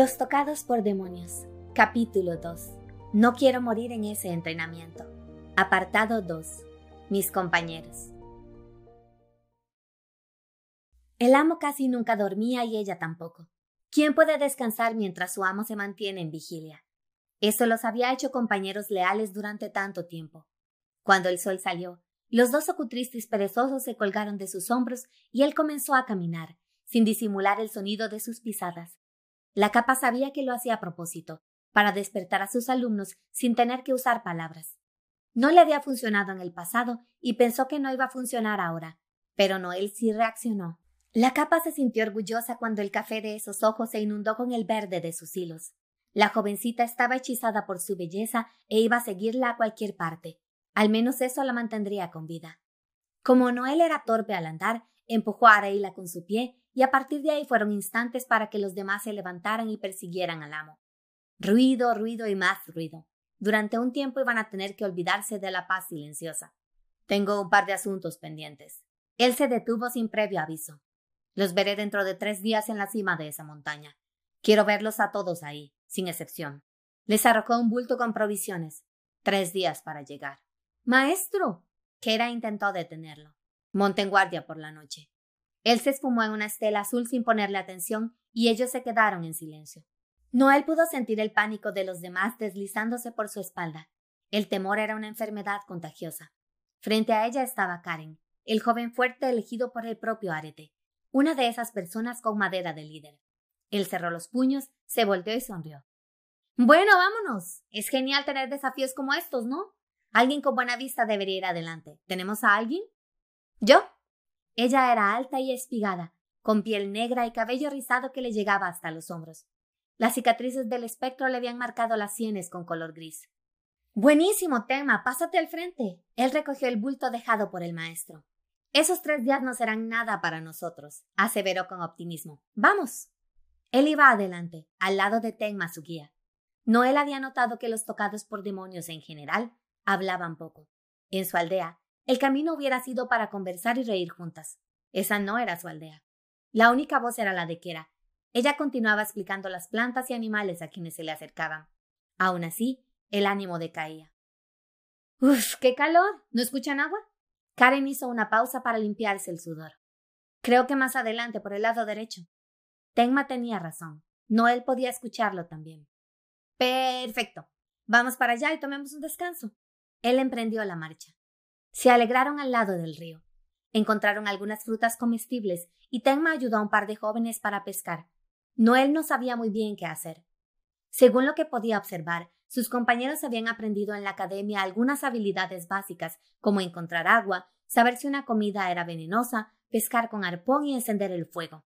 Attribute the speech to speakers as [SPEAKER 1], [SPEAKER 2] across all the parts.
[SPEAKER 1] Los tocados por demonios. Capítulo 2. No quiero morir en ese entrenamiento. Apartado 2. Mis compañeros. El amo casi nunca dormía y ella tampoco. ¿Quién puede descansar mientras su amo se mantiene en vigilia? Eso los había hecho compañeros leales durante tanto tiempo. Cuando el sol salió, los dos ocutristis perezosos se colgaron de sus hombros y él comenzó a caminar, sin disimular el sonido de sus pisadas. La capa sabía que lo hacía a propósito, para despertar a sus alumnos sin tener que usar palabras. No le había funcionado en el pasado y pensó que no iba a funcionar ahora, pero Noel sí reaccionó. La capa se sintió orgullosa cuando el café de esos ojos se inundó con el verde de sus hilos. La jovencita estaba hechizada por su belleza e iba a seguirla a cualquier parte. Al menos eso la mantendría con vida. Como Noel era torpe al andar, empujó a Areila con su pie y a partir de ahí fueron instantes para que los demás se levantaran y persiguieran al amo. Ruido, ruido y más ruido. Durante un tiempo iban a tener que olvidarse de la paz silenciosa. Tengo un par de asuntos pendientes. Él se detuvo sin previo aviso. Los veré dentro de tres días en la cima de esa montaña. Quiero verlos a todos ahí, sin excepción. Les arrojó un bulto con provisiones. Tres días para llegar. Maestro. Kera intentó detenerlo. Monte en guardia por la noche. Él se esfumó en una estela azul sin ponerle atención y ellos se quedaron en silencio. Noel pudo sentir el pánico de los demás deslizándose por su espalda. El temor era una enfermedad contagiosa. Frente a ella estaba Karen, el joven fuerte elegido por el propio Arete, una de esas personas con madera de líder. Él cerró los puños, se volteó y sonrió. Bueno, vámonos. Es genial tener desafíos como estos, ¿no? Alguien con buena vista debería ir adelante. ¿Tenemos a alguien? Yo, ella era alta y espigada, con piel negra y cabello rizado que le llegaba hasta los hombros. Las cicatrices del espectro le habían marcado las sienes con color gris. Buenísimo tema, pásate al frente. Él recogió el bulto dejado por el maestro. Esos tres días no serán nada para nosotros, aseveró con optimismo. Vamos. Él iba adelante, al lado de Tenma, su guía. Noel había notado que los tocados por demonios en general hablaban poco. En su aldea, el camino hubiera sido para conversar y reír juntas. Esa no era su aldea. La única voz era la de Kera. Ella continuaba explicando las plantas y animales a quienes se le acercaban. Aún así, el ánimo decaía. ¡Uf! ¡Qué calor! ¿No escuchan agua? Karen hizo una pausa para limpiarse el sudor. Creo que más adelante, por el lado derecho. Tenma tenía razón. Noel podía escucharlo también. Perfecto. Vamos para allá y tomemos un descanso. Él emprendió la marcha. Se alegraron al lado del río. Encontraron algunas frutas comestibles y Tenma ayudó a un par de jóvenes para pescar. Noel no sabía muy bien qué hacer. Según lo que podía observar, sus compañeros habían aprendido en la academia algunas habilidades básicas, como encontrar agua, saber si una comida era venenosa, pescar con arpón y encender el fuego.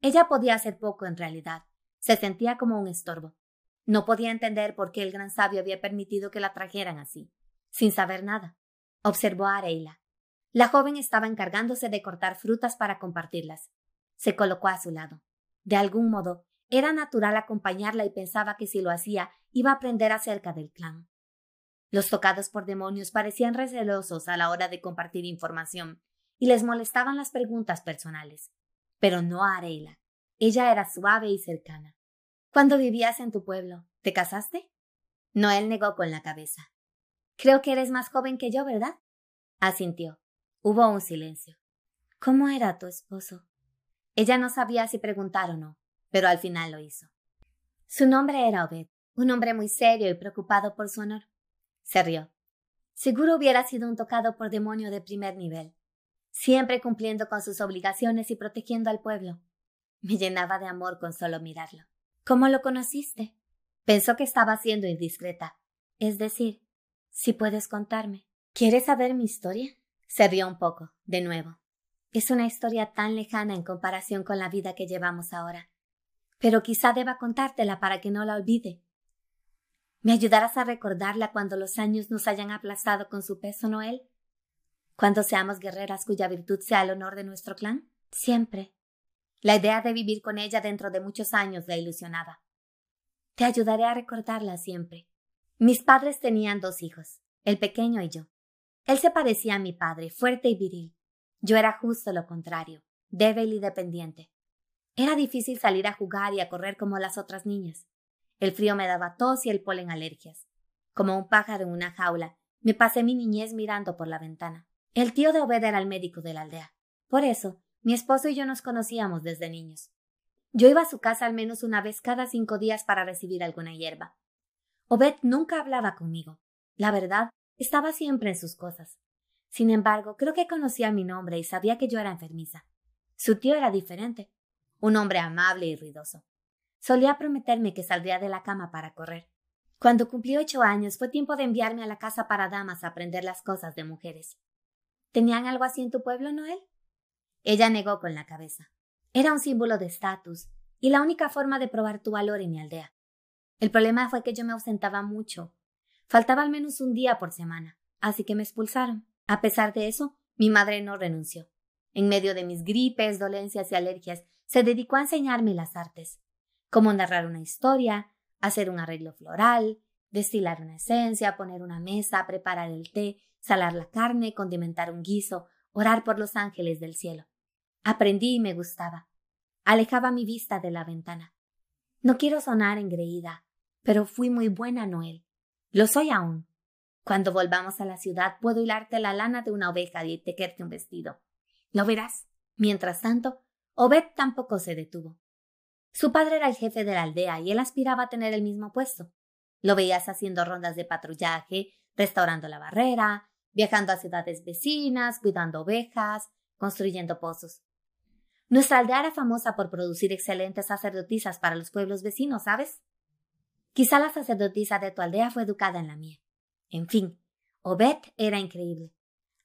[SPEAKER 1] Ella podía hacer poco en realidad. Se sentía como un estorbo. No podía entender por qué el gran sabio había permitido que la trajeran así, sin saber nada observó Areila. La joven estaba encargándose de cortar frutas para compartirlas. Se colocó a su lado. De algún modo, era natural acompañarla y pensaba que si lo hacía, iba a aprender acerca del clan. Los tocados por demonios parecían recelosos a la hora de compartir información y les molestaban las preguntas personales. Pero no a Areila. Ella era suave y cercana. Cuando vivías en tu pueblo, ¿te casaste? Noel negó con la cabeza. Creo que eres más joven que yo, ¿verdad? Asintió. Hubo un silencio. ¿Cómo era tu esposo? Ella no sabía si preguntar o no, pero al final lo hizo. Su nombre era Obed, un hombre muy serio y preocupado por su honor. Se rió. Seguro hubiera sido un tocado por demonio de primer nivel, siempre cumpliendo con sus obligaciones y protegiendo al pueblo. Me llenaba de amor con solo mirarlo. ¿Cómo lo conociste? Pensó que estaba siendo indiscreta, es decir, si puedes contarme. ¿Quieres saber mi historia? Se rió un poco, de nuevo. Es una historia tan lejana en comparación con la vida que llevamos ahora. Pero quizá deba contártela para que no la olvide. ¿Me ayudarás a recordarla cuando los años nos hayan aplastado con su peso, Noel? Cuando seamos guerreras cuya virtud sea el honor de nuestro clan? Siempre. La idea de vivir con ella dentro de muchos años la ilusionaba. Te ayudaré a recordarla siempre. Mis padres tenían dos hijos, el pequeño y yo. Él se parecía a mi padre, fuerte y viril. Yo era justo lo contrario, débil y dependiente. Era difícil salir a jugar y a correr como las otras niñas. El frío me daba tos y el polen alergias. Como un pájaro en una jaula, me pasé mi niñez mirando por la ventana. El tío de Obed era el médico de la aldea. Por eso, mi esposo y yo nos conocíamos desde niños. Yo iba a su casa al menos una vez cada cinco días para recibir alguna hierba. Obed nunca hablaba conmigo. La verdad, estaba siempre en sus cosas. Sin embargo, creo que conocía mi nombre y sabía que yo era enfermiza. Su tío era diferente, un hombre amable y ruidoso. Solía prometerme que saldría de la cama para correr. Cuando cumplí ocho años fue tiempo de enviarme a la casa para damas a aprender las cosas de mujeres. ¿Tenían algo así en tu pueblo, Noel? Ella negó con la cabeza. Era un símbolo de estatus y la única forma de probar tu valor en mi aldea. El problema fue que yo me ausentaba mucho. Faltaba al menos un día por semana, así que me expulsaron. A pesar de eso, mi madre no renunció. En medio de mis gripes, dolencias y alergias, se dedicó a enseñarme las artes, como narrar una historia, hacer un arreglo floral, destilar una esencia, poner una mesa, preparar el té, salar la carne, condimentar un guiso, orar por los ángeles del cielo. Aprendí y me gustaba. Alejaba mi vista de la ventana. No quiero sonar engreída, pero fui muy buena, Noel. Lo soy aún. Cuando volvamos a la ciudad puedo hilarte la lana de una oveja y tejerte un vestido. Lo verás. Mientras tanto, Obed tampoco se detuvo. Su padre era el jefe de la aldea y él aspiraba a tener el mismo puesto. Lo veías haciendo rondas de patrullaje, restaurando la barrera, viajando a ciudades vecinas, cuidando ovejas, construyendo pozos. Nuestra aldea era famosa por producir excelentes sacerdotisas para los pueblos vecinos, ¿sabes? Quizá la sacerdotisa de tu aldea fue educada en la mía. En fin, Obed era increíble.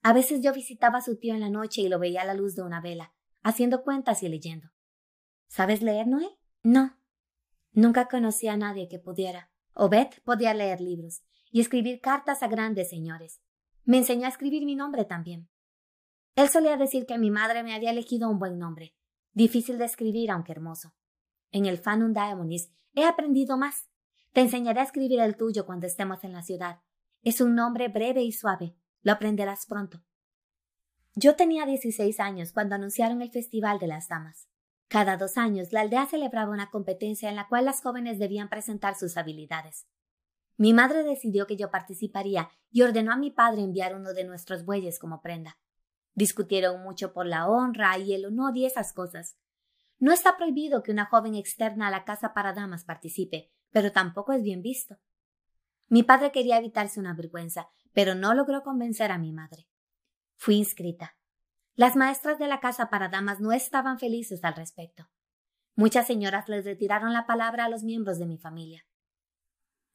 [SPEAKER 1] A veces yo visitaba a su tío en la noche y lo veía a la luz de una vela, haciendo cuentas y leyendo. ¿Sabes leer, Noé? No. Nunca conocí a nadie que pudiera. Obed podía leer libros y escribir cartas a grandes señores. Me enseñó a escribir mi nombre también. Él solía decir que mi madre me había elegido un buen nombre, difícil de escribir aunque hermoso. En el Fanum Daemonis he aprendido más. Te enseñaré a escribir el tuyo cuando estemos en la ciudad. Es un nombre breve y suave. Lo aprenderás pronto. Yo tenía dieciséis años cuando anunciaron el Festival de las Damas. Cada dos años la aldea celebraba una competencia en la cual las jóvenes debían presentar sus habilidades. Mi madre decidió que yo participaría y ordenó a mi padre enviar uno de nuestros bueyes como prenda. Discutieron mucho por la honra y el honor y esas cosas. No está prohibido que una joven externa a la casa para damas participe, pero tampoco es bien visto. Mi padre quería evitarse una vergüenza, pero no logró convencer a mi madre. Fui inscrita. Las maestras de la casa para damas no estaban felices al respecto. Muchas señoras les retiraron la palabra a los miembros de mi familia.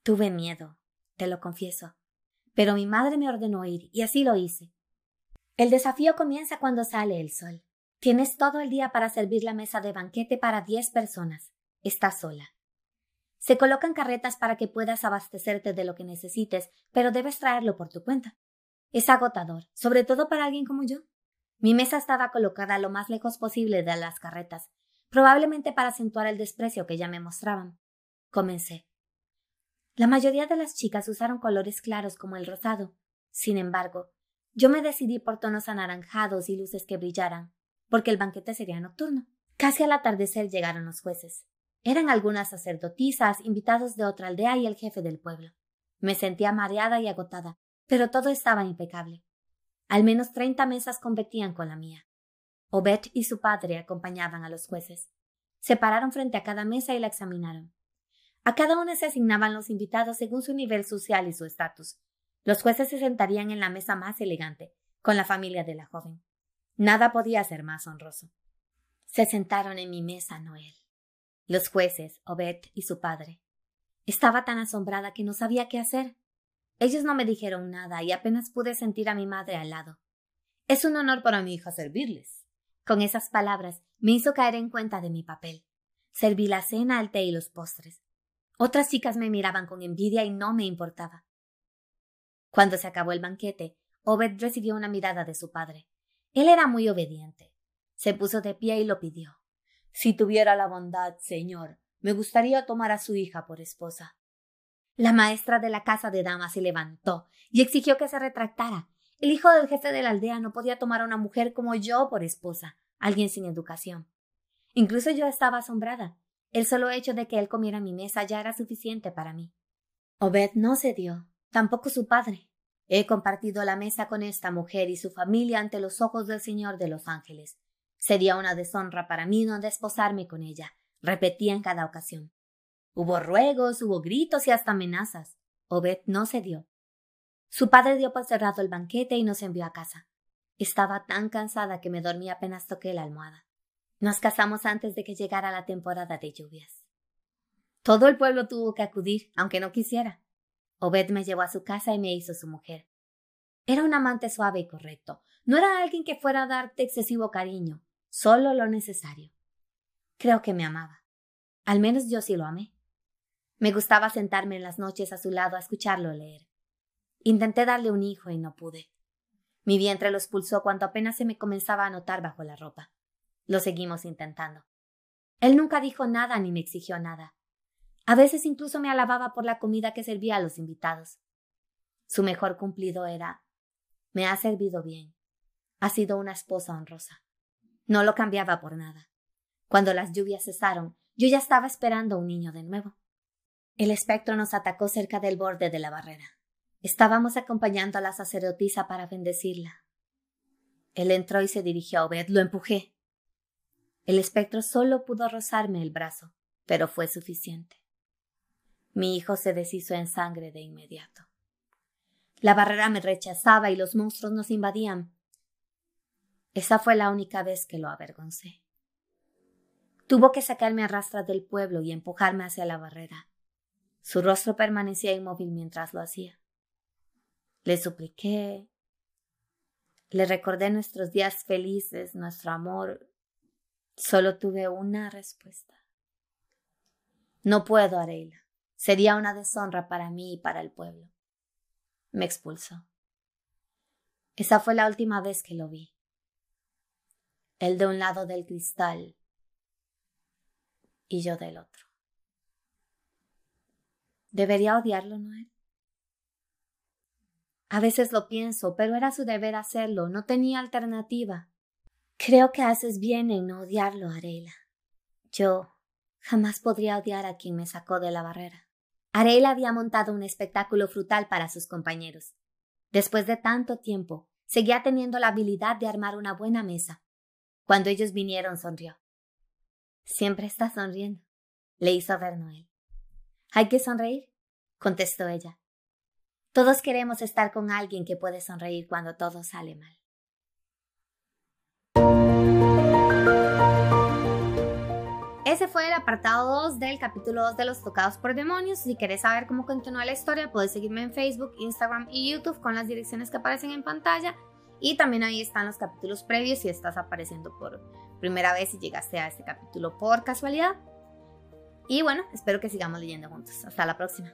[SPEAKER 1] Tuve miedo, te lo confieso, pero mi madre me ordenó ir y así lo hice. El desafío comienza cuando sale el sol. Tienes todo el día para servir la mesa de banquete para diez personas. Estás sola. Se colocan carretas para que puedas abastecerte de lo que necesites, pero debes traerlo por tu cuenta. Es agotador, sobre todo para alguien como yo. Mi mesa estaba colocada lo más lejos posible de las carretas, probablemente para acentuar el desprecio que ya me mostraban. Comencé. La mayoría de las chicas usaron colores claros como el rosado. Sin embargo, yo me decidí por tonos anaranjados y luces que brillaran, porque el banquete sería nocturno. Casi al atardecer llegaron los jueces. Eran algunas sacerdotisas, invitados de otra aldea y el jefe del pueblo. Me sentía mareada y agotada, pero todo estaba impecable. Al menos treinta mesas competían con la mía. Obed y su padre acompañaban a los jueces. Se pararon frente a cada mesa y la examinaron. A cada una se asignaban los invitados según su nivel social y su estatus. Los jueces se sentarían en la mesa más elegante, con la familia de la joven. Nada podía ser más honroso. Se sentaron en mi mesa, Noel los jueces, Obed y su padre. Estaba tan asombrada que no sabía qué hacer. Ellos no me dijeron nada y apenas pude sentir a mi madre al lado. Es un honor para mi hija servirles. Con esas palabras me hizo caer en cuenta de mi papel. Serví la cena, el té y los postres. Otras chicas me miraban con envidia y no me importaba. Cuando se acabó el banquete, Obed recibió una mirada de su padre. Él era muy obediente. Se puso de pie y lo pidió. Si tuviera la bondad, señor, me gustaría tomar a su hija por esposa. La maestra de la casa de damas se levantó y exigió que se retractara. El hijo del jefe de la aldea no podía tomar a una mujer como yo por esposa, alguien sin educación. Incluso yo estaba asombrada. El solo hecho de que él comiera mi mesa ya era suficiente para mí. Obed no cedió, tampoco su padre. He compartido la mesa con esta mujer y su familia ante los ojos del Señor de los ángeles. Sería una deshonra para mí no desposarme con ella, repetía en cada ocasión. Hubo ruegos, hubo gritos y hasta amenazas. Obed no cedió. Su padre dio por cerrado el banquete y nos envió a casa. Estaba tan cansada que me dormí apenas toqué la almohada. Nos casamos antes de que llegara la temporada de lluvias. Todo el pueblo tuvo que acudir, aunque no quisiera. Obed me llevó a su casa y me hizo su mujer. Era un amante suave y correcto. No era alguien que fuera a darte excesivo cariño, solo lo necesario. Creo que me amaba. Al menos yo sí lo amé. Me gustaba sentarme en las noches a su lado a escucharlo leer. Intenté darle un hijo y no pude. Mi vientre lo expulsó cuando apenas se me comenzaba a notar bajo la ropa. Lo seguimos intentando. Él nunca dijo nada ni me exigió nada. A veces incluso me alababa por la comida que servía a los invitados. Su mejor cumplido era Me ha servido bien. Ha sido una esposa honrosa. No lo cambiaba por nada. Cuando las lluvias cesaron, yo ya estaba esperando un niño de nuevo. El espectro nos atacó cerca del borde de la barrera. Estábamos acompañando a la sacerdotisa para bendecirla. Él entró y se dirigió a Obed. Lo empujé. El espectro solo pudo rozarme el brazo, pero fue suficiente. Mi hijo se deshizo en sangre de inmediato. La barrera me rechazaba y los monstruos nos invadían. Esa fue la única vez que lo avergoncé. Tuvo que sacarme a rastras del pueblo y empujarme hacia la barrera. Su rostro permanecía inmóvil mientras lo hacía. Le supliqué. Le recordé nuestros días felices, nuestro amor, Solo tuve una respuesta. No puedo, Areila. Sería una deshonra para mí y para el pueblo. Me expulsó. Esa fue la última vez que lo vi. Él de un lado del cristal y yo del otro. ¿Debería odiarlo, Noel? A veces lo pienso, pero era su deber hacerlo, no tenía alternativa. Creo que haces bien en no odiarlo, Arela. Yo jamás podría odiar a quien me sacó de la barrera. Arela había montado un espectáculo frutal para sus compañeros. Después de tanto tiempo, seguía teniendo la habilidad de armar una buena mesa. Cuando ellos vinieron, sonrió. Siempre está sonriendo, le hizo ver Noel. ¿Hay que sonreír? contestó ella. Todos queremos estar con alguien que puede sonreír cuando todo sale mal. Ese fue el apartado 2 del capítulo 2 de Los Tocados por Demonios. Si quieres saber cómo continúa la historia, puedes seguirme en Facebook, Instagram y YouTube con las direcciones que aparecen en pantalla. Y también ahí están los capítulos previos si estás apareciendo por primera vez y llegaste a este capítulo por casualidad. Y bueno, espero que sigamos leyendo juntos. Hasta la próxima.